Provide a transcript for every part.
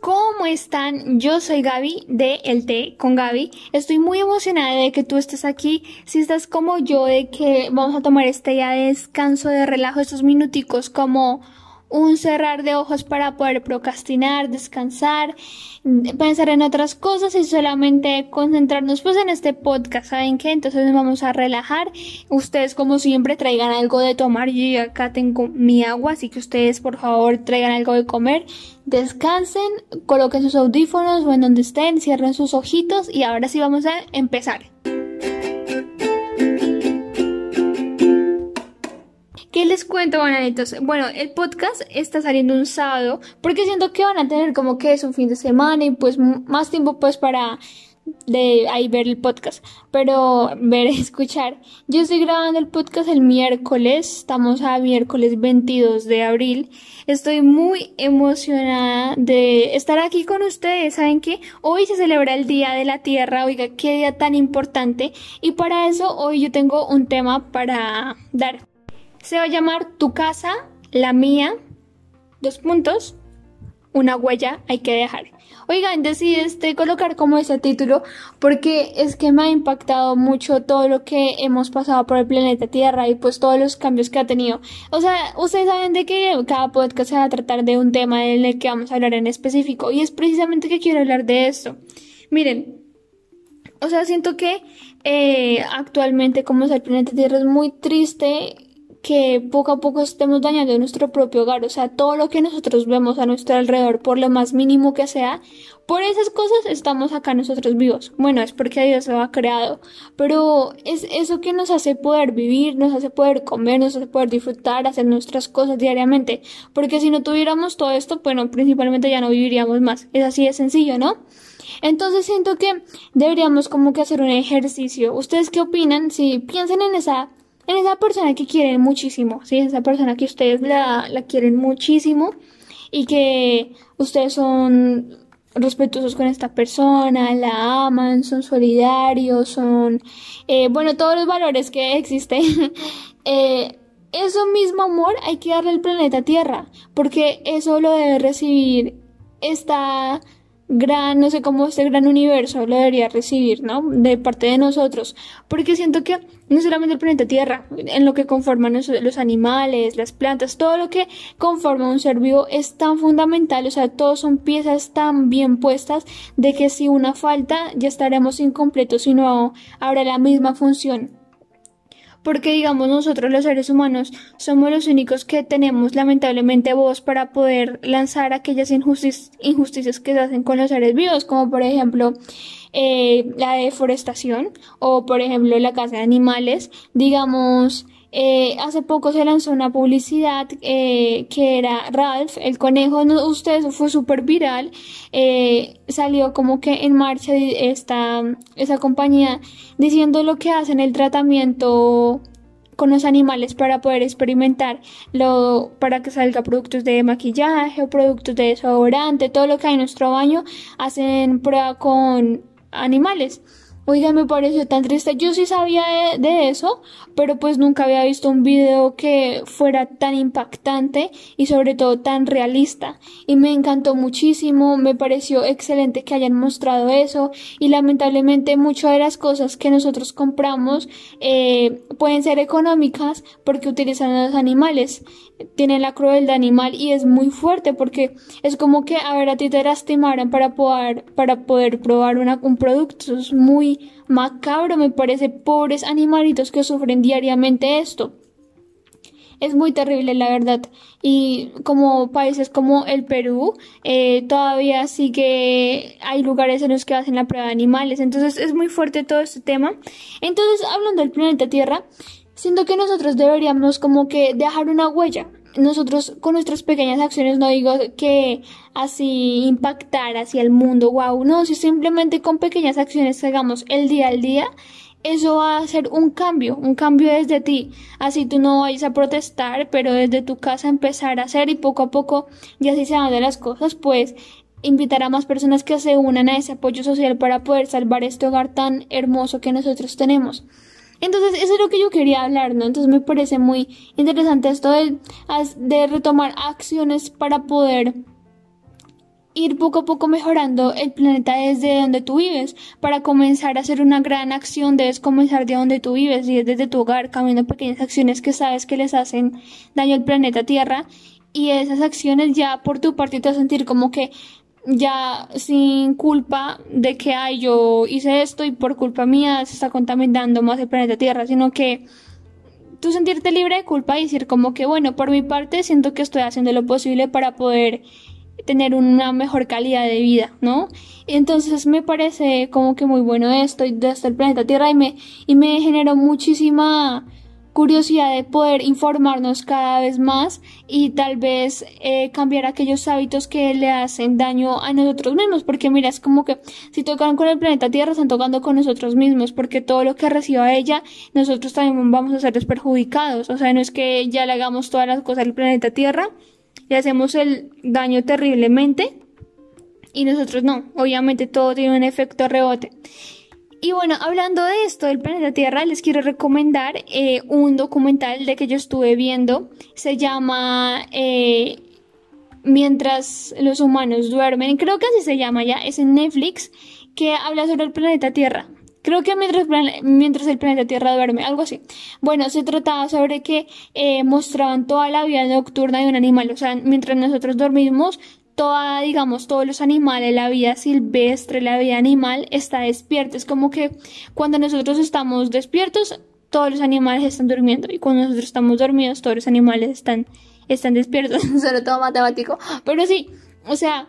¿cómo están? Yo soy Gaby de El Té con Gaby. Estoy muy emocionada de que tú estés aquí. Si estás como yo, de que vamos a tomar este día de descanso, de relajo, estos minuticos como un cerrar de ojos para poder procrastinar, descansar, pensar en otras cosas y solamente concentrarnos pues en este podcast, ¿saben qué? Entonces nos vamos a relajar. Ustedes como siempre traigan algo de tomar, yo acá tengo mi agua, así que ustedes por favor traigan algo de comer, descansen, coloquen sus audífonos o en donde estén, cierren sus ojitos y ahora sí vamos a empezar. ¿Qué les cuento, bananitos? Bueno, el podcast está saliendo un sábado porque siento que van a tener como que es un fin de semana y pues más tiempo pues para de ahí ver el podcast, pero ver, escuchar. Yo estoy grabando el podcast el miércoles, estamos a miércoles 22 de abril. Estoy muy emocionada de estar aquí con ustedes. ¿Saben qué? Hoy se celebra el Día de la Tierra, oiga, qué día tan importante. Y para eso hoy yo tengo un tema para dar. Se va a llamar Tu casa, la mía, dos puntos, una huella hay que dejar. Oigan, decidí este, colocar como ese título porque es que me ha impactado mucho todo lo que hemos pasado por el planeta Tierra y pues todos los cambios que ha tenido. O sea, ustedes saben de que cada podcast se va a tratar de un tema en el que vamos a hablar en específico y es precisamente que quiero hablar de esto. Miren, o sea, siento que eh, actualmente como es el planeta Tierra es muy triste que poco a poco estemos dañando nuestro propio hogar, o sea, todo lo que nosotros vemos a nuestro alrededor, por lo más mínimo que sea, por esas cosas estamos acá nosotros vivos. Bueno, es porque Dios lo ha creado, pero es eso que nos hace poder vivir, nos hace poder comer, nos hace poder disfrutar, hacer nuestras cosas diariamente, porque si no tuviéramos todo esto, bueno, principalmente ya no viviríamos más. Es así de sencillo, ¿no? Entonces siento que deberíamos como que hacer un ejercicio. ¿Ustedes qué opinan? Si piensen en esa en esa persona que quieren muchísimo, ¿sí? Esa persona que ustedes la, la quieren muchísimo y que ustedes son respetuosos con esta persona, la aman, son solidarios, son, eh, bueno, todos los valores que existen. eh, eso mismo amor hay que darle al planeta Tierra, porque eso lo debe recibir esta gran, no sé cómo este gran universo lo debería recibir, ¿no? De parte de nosotros. Porque siento que no solamente el planeta Tierra, en lo que conforman los, animales, las plantas, todo lo que conforma un ser vivo es tan fundamental, o sea, todos son piezas tan bien puestas de que si una falta ya estaremos incompletos y no habrá la misma función porque digamos nosotros los seres humanos somos los únicos que tenemos lamentablemente voz para poder lanzar aquellas injusticias que se hacen con los seres vivos, como por ejemplo eh, la deforestación o por ejemplo la caza de animales, digamos eh, hace poco se lanzó una publicidad eh, que era Ralph, el conejo, no, usted fue súper viral, eh, salió como que en marcha esta, esa compañía diciendo lo que hacen el tratamiento con los animales para poder experimentar lo, para que salga productos de maquillaje o productos de desodorante, todo lo que hay en nuestro baño, hacen prueba con animales. Oiga, me pareció tan triste. Yo sí sabía de, eso, pero pues nunca había visto un video que fuera tan impactante y sobre todo tan realista. Y me encantó muchísimo, me pareció excelente que hayan mostrado eso y lamentablemente muchas de las cosas que nosotros compramos eh, pueden ser económicas porque utilizan a los animales tiene la crueldad animal y es muy fuerte porque es como que a ver a ti te lastimaran para poder para poder probar un producto es muy macabro me parece pobres animalitos que sufren diariamente esto. Es muy terrible la verdad. Y como países como el Perú eh, todavía sí que hay lugares en los que hacen la prueba de animales. Entonces es muy fuerte todo este tema. Entonces hablando del planeta Tierra Siento que nosotros deberíamos como que dejar una huella. Nosotros con nuestras pequeñas acciones no digo que así impactar hacia el mundo, wow, no, si simplemente con pequeñas acciones hagamos el día al día, eso va a ser un cambio, un cambio desde ti. Así tú no vayas a protestar, pero desde tu casa empezar a hacer y poco a poco, ya así se van de las cosas, pues invitar a más personas que se unan a ese apoyo social para poder salvar este hogar tan hermoso que nosotros tenemos. Entonces, eso es lo que yo quería hablar, ¿no? Entonces me parece muy interesante esto de, de retomar acciones para poder ir poco a poco mejorando el planeta desde donde tú vives. Para comenzar a hacer una gran acción debes comenzar de donde tú vives y desde tu hogar, cambiando pequeñas acciones que sabes que les hacen daño al planeta Tierra y esas acciones ya por tu parte te vas a sentir como que ya sin culpa de que ay yo hice esto y por culpa mía se está contaminando más el planeta Tierra, sino que tú sentirte libre de culpa y decir como que bueno, por mi parte siento que estoy haciendo lo posible para poder tener una mejor calidad de vida, ¿no? Entonces me parece como que muy bueno esto y desde el planeta Tierra y me, y me generó muchísima curiosidad de poder informarnos cada vez más y tal vez eh, cambiar aquellos hábitos que le hacen daño a nosotros mismos, porque mira, es como que si tocan con el planeta Tierra, están tocando con nosotros mismos, porque todo lo que reciba ella, nosotros también vamos a ser desperjudicados, o sea, no es que ya le hagamos todas las cosas al planeta Tierra, le hacemos el daño terriblemente y nosotros no, obviamente todo tiene un efecto rebote. Y bueno, hablando de esto del planeta Tierra, les quiero recomendar eh, un documental de que yo estuve viendo. Se llama eh, Mientras los humanos duermen. Creo que así se llama ya. Es en Netflix que habla sobre el planeta Tierra. Creo que mientras, mientras el planeta Tierra duerme, algo así. Bueno, se trataba sobre que eh, mostraban toda la vida nocturna de un animal. O sea, mientras nosotros dormimos, toda, digamos, todos los animales, la vida silvestre, la vida animal está despierta. Es como que cuando nosotros estamos despiertos, todos los animales están durmiendo. Y cuando nosotros estamos dormidos, todos los animales están, están despiertos. Sobre todo matemático. Pero sí, o sea,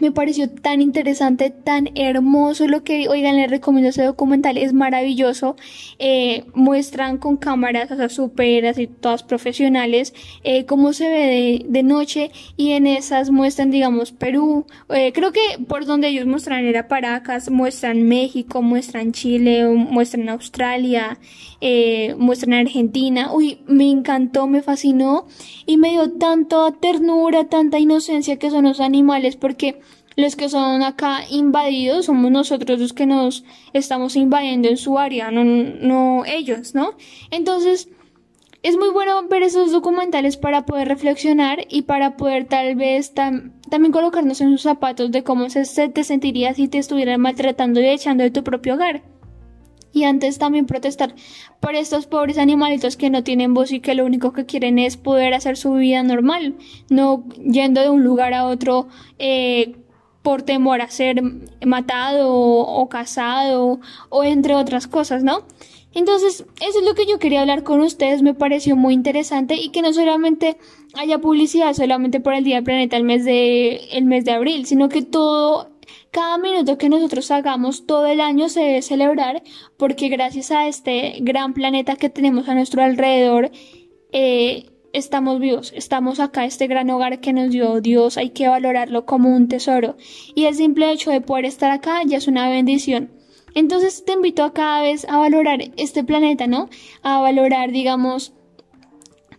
me pareció tan interesante, tan hermoso lo que, oigan, les recomiendo ese documental, es maravilloso. Eh, muestran con cámaras, o sea, súper así, todas profesionales, eh, cómo se ve de, noche y en esas muestran, digamos, Perú. Eh, creo que por donde ellos muestran era Paracas, muestran México, muestran Chile, muestran Australia, eh, muestran Argentina. Uy, me encantó, me fascinó y me dio tanta ternura, tanta inocencia que son los animales porque los que son acá invadidos somos nosotros los que nos estamos invadiendo en su área, no, no ellos, ¿no? Entonces, es muy bueno ver esos documentales para poder reflexionar y para poder tal vez también colocarnos en sus zapatos de cómo se, te sentiría si te estuvieran maltratando y echando de tu propio hogar. Y antes también protestar por estos pobres animalitos que no tienen voz y que lo único que quieren es poder hacer su vida normal, no yendo de un lugar a otro eh, por temor a ser matado o, casado o entre otras cosas, ¿no? Entonces, eso es lo que yo quería hablar con ustedes, me pareció muy interesante y que no solamente haya publicidad solamente por el Día del Planeta el mes de, el mes de abril, sino que todo, cada minuto que nosotros hagamos todo el año se debe celebrar porque gracias a este gran planeta que tenemos a nuestro alrededor, eh, estamos vivos, estamos acá, este gran hogar que nos dio Dios, hay que valorarlo como un tesoro. Y el simple hecho de poder estar acá ya es una bendición. Entonces te invito a cada vez a valorar este planeta, ¿no? A valorar, digamos,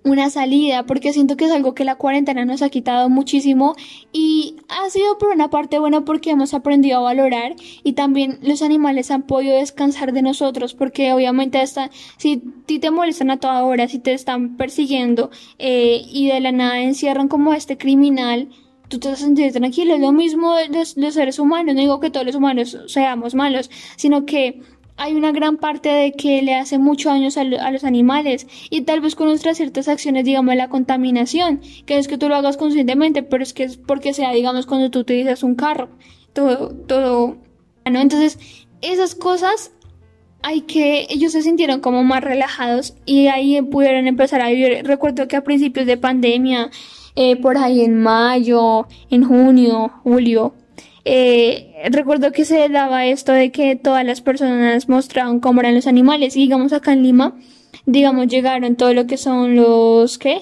una salida, porque siento que es algo que la cuarentena nos ha quitado muchísimo y ha sido por una parte buena porque hemos aprendido a valorar y también los animales han podido descansar de nosotros porque obviamente está, si ti te molestan a toda hora, si te están persiguiendo eh, y de la nada encierran como este criminal, tú te vas a sentir tranquilo. Es lo mismo de los, los seres humanos, no digo que todos los humanos seamos malos, sino que hay una gran parte de que le hace mucho daño a, los animales y tal vez con nuestras ciertas acciones, digamos, la contaminación, que es que tú lo hagas conscientemente, pero es que es porque sea, digamos, cuando tú utilizas un carro, todo, todo, ¿no? Entonces, esas cosas hay que, ellos se sintieron como más relajados y ahí pudieron empezar a vivir. Recuerdo que a principios de pandemia, eh, por ahí en mayo, en junio, julio, eh, recuerdo que se daba esto de que todas las personas mostraban cómo eran los animales y digamos acá en Lima, digamos llegaron todo lo que son los, ¿qué?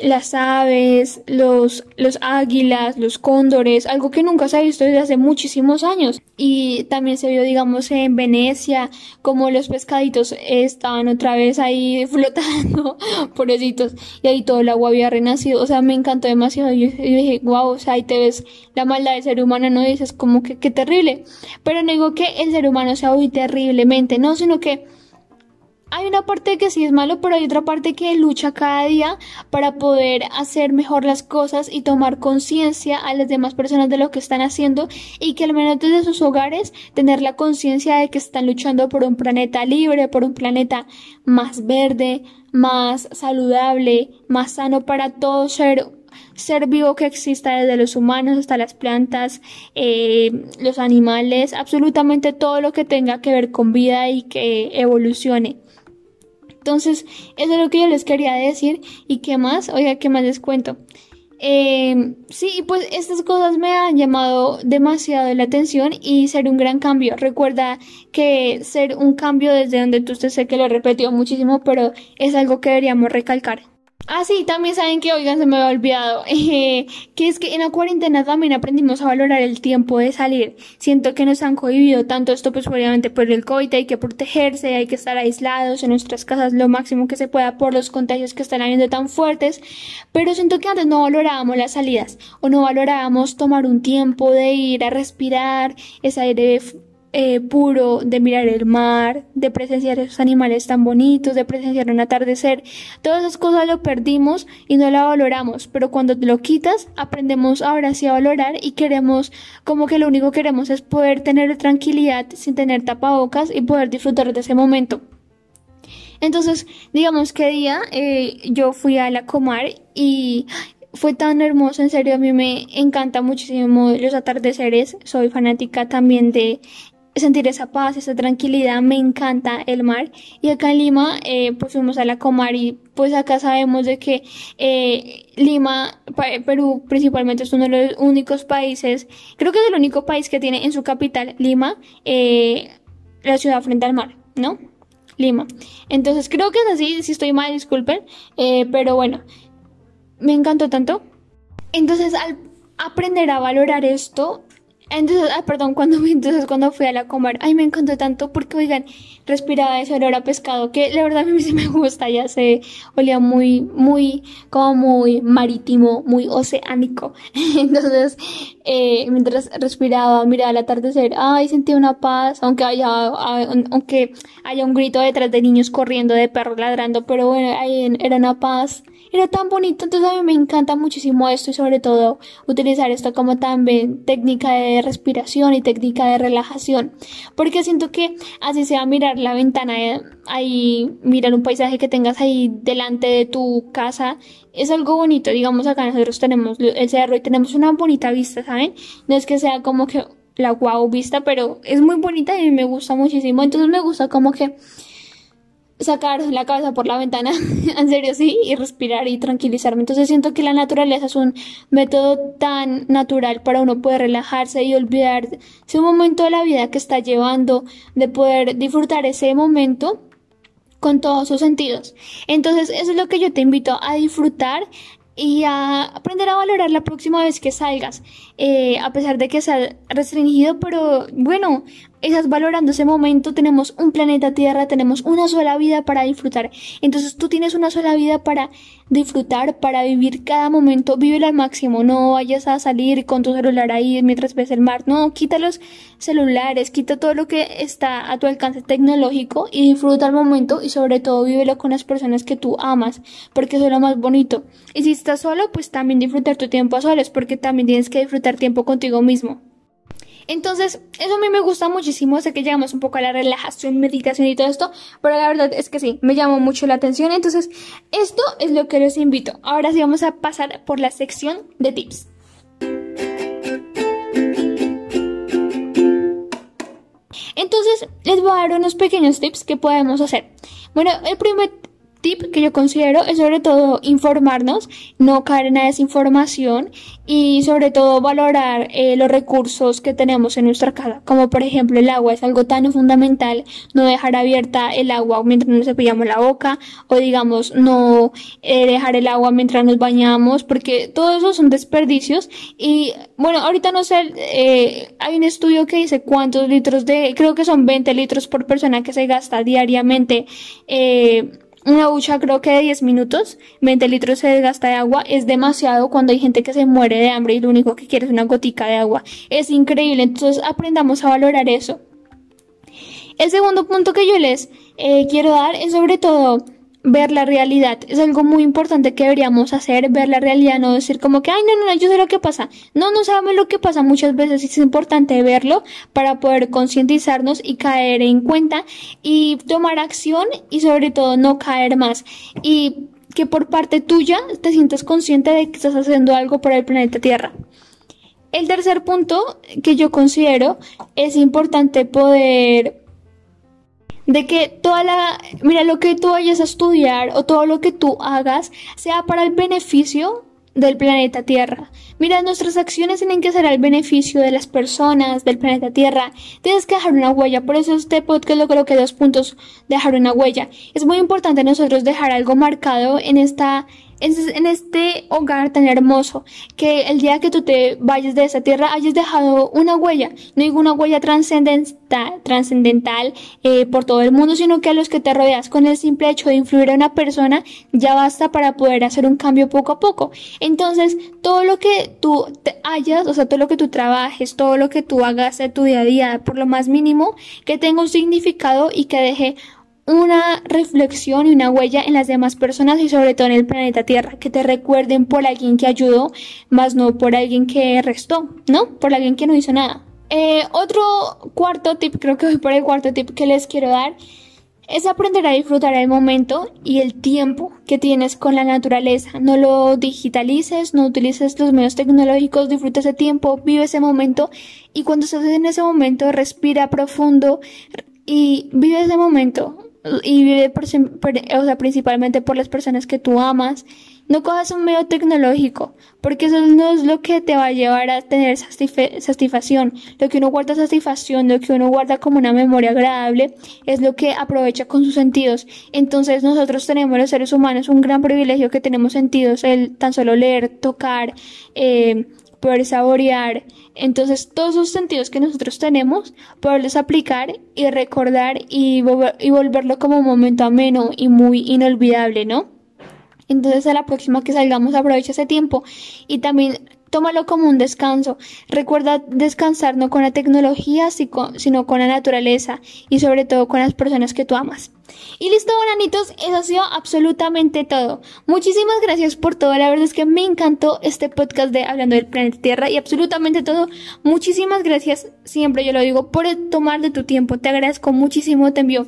Las aves, los, los águilas, los cóndores, algo que nunca se ha visto desde hace muchísimos años. Y también se vio, digamos, en Venecia, como los pescaditos estaban otra vez ahí flotando, pobrecitos, y ahí todo el agua había renacido. O sea, me encantó demasiado. Yo, dije, wow, o sea, ahí te ves la maldad del ser humano, no dices como que qué terrible. Pero no digo que el ser humano sea hoy terriblemente, no, sino que hay una parte que sí es malo, pero hay otra parte que lucha cada día para poder hacer mejor las cosas y tomar conciencia a las demás personas de lo que están haciendo y que al menos desde sus hogares tener la conciencia de que están luchando por un planeta libre, por un planeta más verde, más saludable, más sano para todo ser ser vivo que exista desde los humanos hasta las plantas, eh, los animales, absolutamente todo lo que tenga que ver con vida y que evolucione. Entonces, eso es lo que yo les quería decir. ¿Y qué más? Oiga, ¿qué más les cuento? Eh, sí, pues estas cosas me han llamado demasiado la atención y ser un gran cambio. Recuerda que ser un cambio desde donde tú estés, sé que lo he repetido muchísimo, pero es algo que deberíamos recalcar. Ah, sí, también saben que, oigan, se me había olvidado, eh, que es que en la cuarentena también aprendimos a valorar el tiempo de salir. Siento que nos han cohibido tanto esto, pues obviamente por el COVID hay que protegerse, hay que estar aislados en nuestras casas lo máximo que se pueda por los contagios que están habiendo tan fuertes, pero siento que antes no valorábamos las salidas o no valorábamos tomar un tiempo de ir a respirar ese aire eh, puro, de mirar el mar, de presenciar esos animales tan bonitos, de presenciar un atardecer. Todas esas cosas lo perdimos y no la valoramos, pero cuando te lo quitas, aprendemos ahora sí a valorar y queremos, como que lo único que queremos es poder tener tranquilidad sin tener tapabocas y poder disfrutar de ese momento. Entonces, digamos que día eh, yo fui a la Comar y fue tan hermoso, en serio, a mí me encanta muchísimo los atardeceres, soy fanática también de sentir esa paz, esa tranquilidad, me encanta el mar. Y acá en Lima, eh, pues fuimos a la Comar y pues acá sabemos de que eh, Lima, Perú principalmente es uno de los únicos países, creo que es el único país que tiene en su capital, Lima, eh, la ciudad frente al mar, ¿no? Lima. Entonces creo que es así, si estoy mal, disculpen, pero bueno, me encantó tanto. Entonces al aprender a valorar esto, entonces, ah, perdón, cuando entonces cuando fui a la comer, ay, me encantó tanto porque, oigan, respiraba ese olor a pescado que la verdad a mí sí me gusta, ya se olía muy, muy, como muy marítimo, muy oceánico. Entonces, eh, mientras respiraba, miraba el atardecer, ay, sentí una paz, aunque haya, aunque haya un grito detrás de niños corriendo, de perros ladrando, pero bueno, ahí era una paz era tan bonito, entonces a mí me encanta muchísimo esto y sobre todo utilizar esto como también técnica de respiración y técnica de relajación, porque siento que así sea mirar la ventana, eh, ahí mirar un paisaje que tengas ahí delante de tu casa, es algo bonito, digamos acá nosotros tenemos el cerro y tenemos una bonita vista, ¿saben? No es que sea como que la guau vista, pero es muy bonita y me gusta muchísimo, entonces me gusta como que sacar la cabeza por la ventana, en serio sí, y respirar y tranquilizarme. Entonces siento que la naturaleza es un método tan natural para uno poder relajarse y olvidarse un momento de la vida que está llevando, de poder disfrutar ese momento con todos sus sentidos. Entonces eso es lo que yo te invito a disfrutar y a aprender a valorar la próxima vez que salgas, eh, a pesar de que sea restringido, pero bueno, estás valorando ese momento, tenemos un planeta Tierra, tenemos una sola vida para disfrutar. Entonces tú tienes una sola vida para disfrutar, para vivir cada momento, vive al máximo, no vayas a salir con tu celular ahí mientras ves el mar, no, quita los celulares, quita todo lo que está a tu alcance tecnológico y disfruta el momento y sobre todo vívelo con las personas que tú amas, porque eso es lo más bonito. Y si estás solo, pues también disfrutar tu tiempo a solas, porque también tienes que disfrutar tiempo contigo mismo. Entonces, eso a mí me gusta muchísimo. Sé que llegamos un poco a la relajación, meditación y todo esto, pero la verdad es que sí, me llamó mucho la atención. Entonces, esto es lo que les invito. Ahora sí vamos a pasar por la sección de tips. Entonces, les voy a dar unos pequeños tips que podemos hacer. Bueno, el primer tip que yo considero es sobre todo informarnos, no caer en la desinformación y sobre todo valorar eh, los recursos que tenemos en nuestra casa, como por ejemplo el agua. Es algo tan fundamental, no dejar abierta el agua mientras nos cepillamos la boca o digamos no eh, dejar el agua mientras nos bañamos porque todo eso son desperdicios. Y bueno ahorita no sé eh, hay un estudio que dice cuántos litros de creo que son 20 litros por persona que se gasta diariamente eh, una ducha creo que de 10 minutos, 20 litros se desgasta de agua, es demasiado cuando hay gente que se muere de hambre y lo único que quiere es una gotica de agua. Es increíble, entonces aprendamos a valorar eso. El segundo punto que yo les eh, quiero dar es sobre todo ver la realidad. Es algo muy importante que deberíamos hacer, ver la realidad, no decir como que, ay, no, no, no, yo sé lo que pasa. No, no sabemos lo que pasa muchas veces. Es importante verlo para poder concientizarnos y caer en cuenta y tomar acción y sobre todo no caer más. Y que por parte tuya te sientas consciente de que estás haciendo algo por el planeta Tierra. El tercer punto que yo considero es importante poder de que toda la, mira, lo que tú vayas a estudiar o todo lo que tú hagas sea para el beneficio del planeta Tierra. Mira, nuestras acciones tienen que ser al beneficio de las personas, del planeta Tierra. Tienes que dejar una huella. Por eso este podcast lo creo que dos puntos, dejar una huella. Es muy importante nosotros dejar algo marcado en esta, en este hogar tan hermoso, que el día que tú te vayas de esa tierra hayas dejado una huella, no digo una huella trascendental eh, por todo el mundo, sino que a los que te rodeas con el simple hecho de influir a una persona ya basta para poder hacer un cambio poco a poco. Entonces, todo lo que tú te hayas, o sea, todo lo que tú trabajes, todo lo que tú hagas de tu día a día, por lo más mínimo, que tenga un significado y que deje una reflexión y una huella en las demás personas y sobre todo en el planeta Tierra, que te recuerden por alguien que ayudó, más no por alguien que restó, ¿no? Por alguien que no hizo nada. Eh, otro cuarto tip, creo que voy por el cuarto tip que les quiero dar, es aprender a disfrutar el momento y el tiempo que tienes con la naturaleza. No lo digitalices, no utilices los medios tecnológicos, disfruta ese tiempo, vive ese momento y cuando estés en ese momento respira profundo y vive ese momento y vive por, o sea, principalmente por las personas que tú amas. No cojas un medio tecnológico, porque eso no es lo que te va a llevar a tener satisfacción. Lo que uno guarda satisfacción, lo que uno guarda como una memoria agradable, es lo que aprovecha con sus sentidos. Entonces nosotros tenemos los seres humanos un gran privilegio que tenemos sentidos, el tan solo leer, tocar, eh, poder saborear. Entonces, todos esos sentidos que nosotros tenemos, poderlos aplicar y recordar y, y volverlo como un momento ameno y muy inolvidable, ¿no? Entonces, a la próxima que salgamos, aprovecha ese tiempo y también tómalo como un descanso. Recuerda descansar no con la tecnología, sino con la naturaleza y sobre todo con las personas que tú amas. Y listo, bananitos, eso ha sido absolutamente todo. Muchísimas gracias por todo. La verdad es que me encantó este podcast de Hablando del Planeta Tierra y absolutamente todo. Muchísimas gracias, siempre yo lo digo, por tomar de tu tiempo. Te agradezco muchísimo, te envío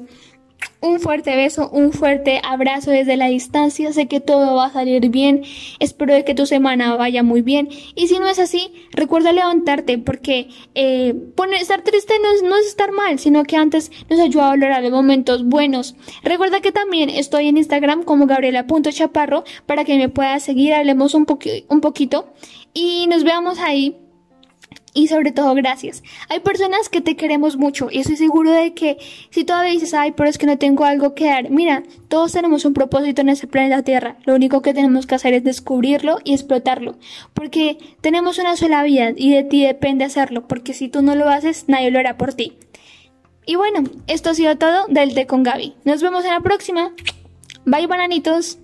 un fuerte beso, un fuerte abrazo desde la distancia. Sé que todo va a salir bien. Espero que tu semana vaya muy bien. Y si no es así, recuerda levantarte porque eh, estar triste no es, no es estar mal, sino que antes nos ayuda a valorar los momentos buenos. Recuerda que también estoy en Instagram como gabriela.chaparro para que me puedas seguir, hablemos un, un poquito y nos veamos ahí y sobre todo, gracias. Hay personas que te queremos mucho y estoy seguro de que si todavía dices, ay, pero es que no tengo algo que dar, mira, todos tenemos un propósito en este planeta Tierra. Lo único que tenemos que hacer es descubrirlo y explotarlo. Porque tenemos una sola vida y de ti depende hacerlo. Porque si tú no lo haces, nadie lo hará por ti. Y bueno, esto ha sido todo del Té con Gaby. Nos vemos en la próxima. Bye, bananitos.